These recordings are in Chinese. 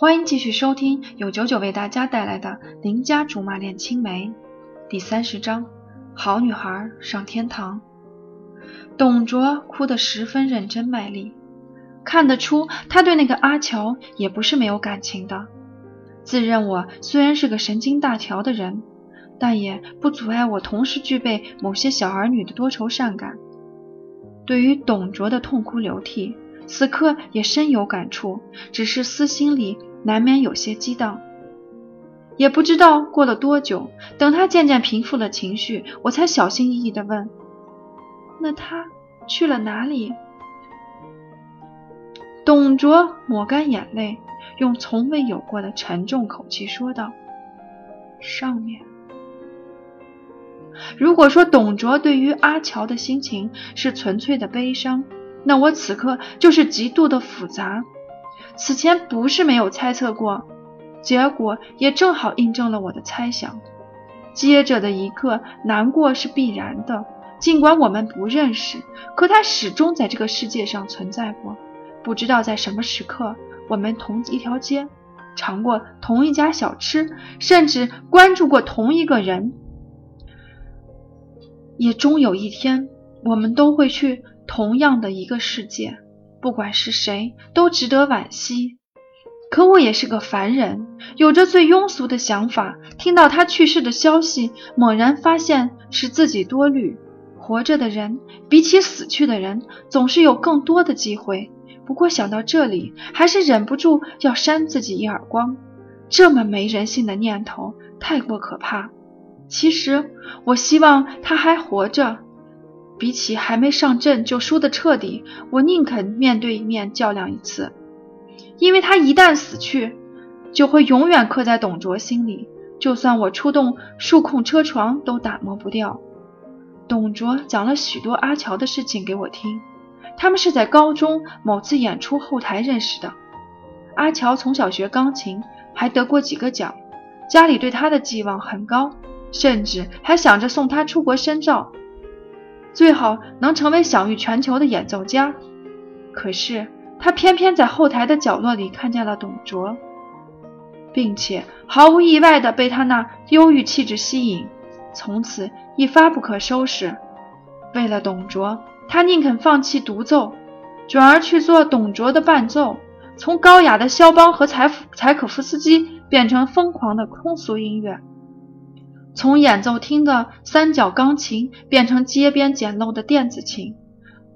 欢迎继续收听由九九为大家带来的《邻家竹马恋青梅》第三十章：好女孩上天堂。董卓哭得十分认真卖力，看得出他对那个阿乔也不是没有感情的。自认我虽然是个神经大条的人，但也不阻碍我同时具备某些小儿女的多愁善感。对于董卓的痛哭流涕，此刻也深有感触，只是私心里。难免有些激荡，也不知道过了多久，等他渐渐平复了情绪，我才小心翼翼地问：“那他去了哪里？”董卓抹干眼泪，用从未有过的沉重口气说道：“上面。”如果说董卓对于阿乔的心情是纯粹的悲伤，那我此刻就是极度的复杂。此前不是没有猜测过，结果也正好印证了我的猜想。接着的一刻，难过是必然的。尽管我们不认识，可他始终在这个世界上存在过。不知道在什么时刻，我们同一条街，尝过同一家小吃，甚至关注过同一个人。也终有一天，我们都会去同样的一个世界。不管是谁，都值得惋惜。可我也是个凡人，有着最庸俗的想法。听到他去世的消息，猛然发现是自己多虑。活着的人比起死去的人，总是有更多的机会。不过想到这里，还是忍不住要扇自己一耳光。这么没人性的念头，太过可怕。其实，我希望他还活着。比起还没上阵就输得彻底，我宁肯面对面较量一次，因为他一旦死去，就会永远刻在董卓心里，就算我出动数控车床都打磨不掉。董卓讲了许多阿乔的事情给我听，他们是在高中某次演出后台认识的。阿乔从小学钢琴，还得过几个奖，家里对他的寄望很高，甚至还想着送他出国深造。最好能成为享誉全球的演奏家，可是他偏偏在后台的角落里看见了董卓，并且毫无意外地被他那忧郁气质吸引，从此一发不可收拾。为了董卓，他宁肯放弃独奏，转而去做董卓的伴奏，从高雅的肖邦和柴夫柴可夫斯基变成疯狂的通俗音乐。从演奏厅的三角钢琴变成街边简陋的电子琴，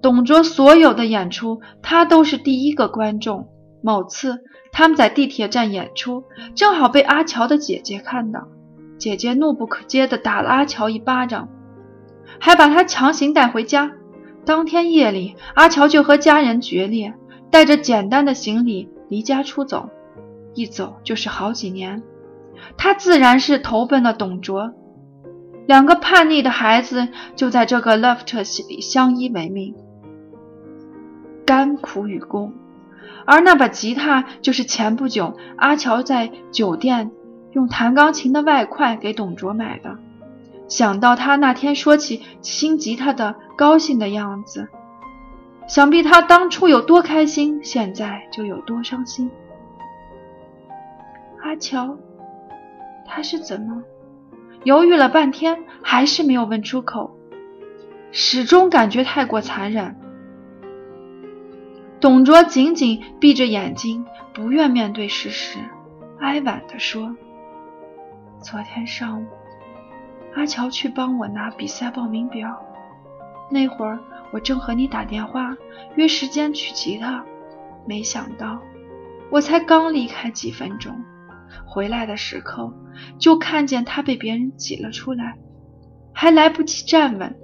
董卓所有的演出，他都是第一个观众。某次他们在地铁站演出，正好被阿乔的姐姐看到，姐姐怒不可遏地打了阿乔一巴掌，还把他强行带回家。当天夜里，阿乔就和家人决裂，带着简单的行李离家出走，一走就是好几年。他自然是投奔了董卓，两个叛逆的孩子就在这个 loft 里相依为命，甘苦与共。而那把吉他就是前不久阿乔在酒店用弹钢琴的外快给董卓买的。想到他那天说起新吉他的高兴的样子，想必他当初有多开心，现在就有多伤心。阿乔。他是怎么？犹豫了半天，还是没有问出口，始终感觉太过残忍。董卓紧紧闭着眼睛，不愿面对事实，哀婉地说：“昨天上午，阿乔去帮我拿比赛报名表，那会儿我正和你打电话约时间取吉他，没想到我才刚离开几分钟。”回来的时候，就看见他被别人挤了出来，还来不及站稳，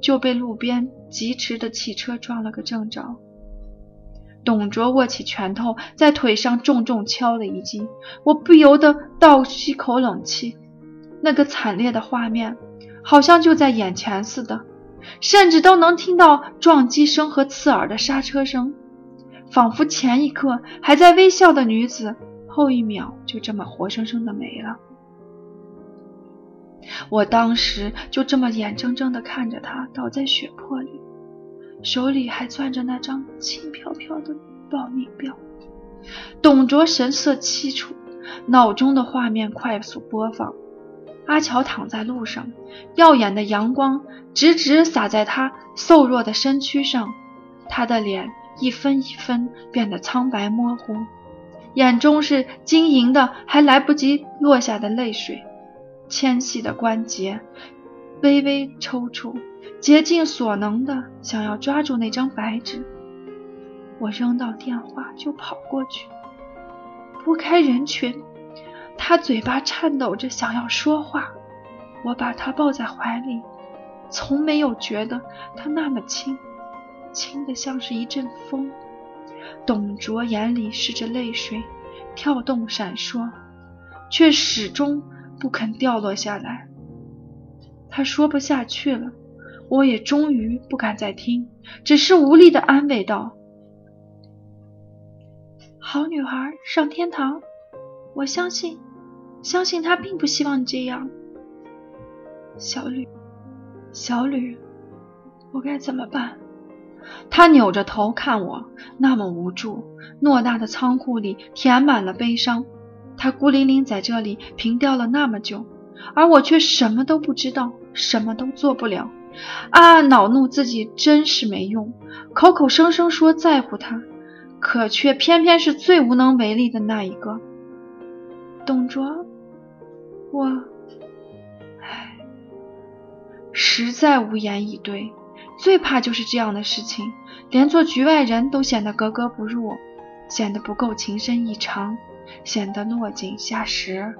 就被路边疾驰的汽车撞了个正着。董卓握起拳头，在腿上重重敲了一击，我不由得倒吸口冷气。那个惨烈的画面，好像就在眼前似的，甚至都能听到撞击声和刺耳的刹车声，仿佛前一刻还在微笑的女子。后一秒就这么活生生的没了，我当时就这么眼睁睁的看着他倒在血泊里，手里还攥着那张轻飘飘的保命表。董卓神色凄楚，脑中的画面快速播放。阿乔躺在路上，耀眼的阳光直直洒在他瘦弱的身躯上，他的脸一分一分变得苍白模糊，眼中是晶莹的还来不及落下的泪水，纤细的关节微微抽搐，竭尽所能的想要抓住那张白纸。我扔到电话就跑过去，拨开人群。他嘴巴颤抖着想要说话，我把他抱在怀里，从没有觉得他那么轻，轻的像是一阵风。董卓眼里湿着泪水，跳动闪烁，却始终不肯掉落下来。他说不下去了，我也终于不敢再听，只是无力的安慰道：“好女孩上天堂。”我相信，相信他并不希望你这样，小吕，小吕，我该怎么办？他扭着头看我，那么无助。偌大的仓库里填满了悲伤，他孤零零在这里凭吊了那么久，而我却什么都不知道，什么都做不了。暗暗恼怒自己真是没用，口口声声说在乎他，可却偏偏是最无能为力的那一个。董卓，我，唉，实在无言以对。最怕就是这样的事情，连做局外人都显得格格不入，显得不够情深意长，显得落井下石。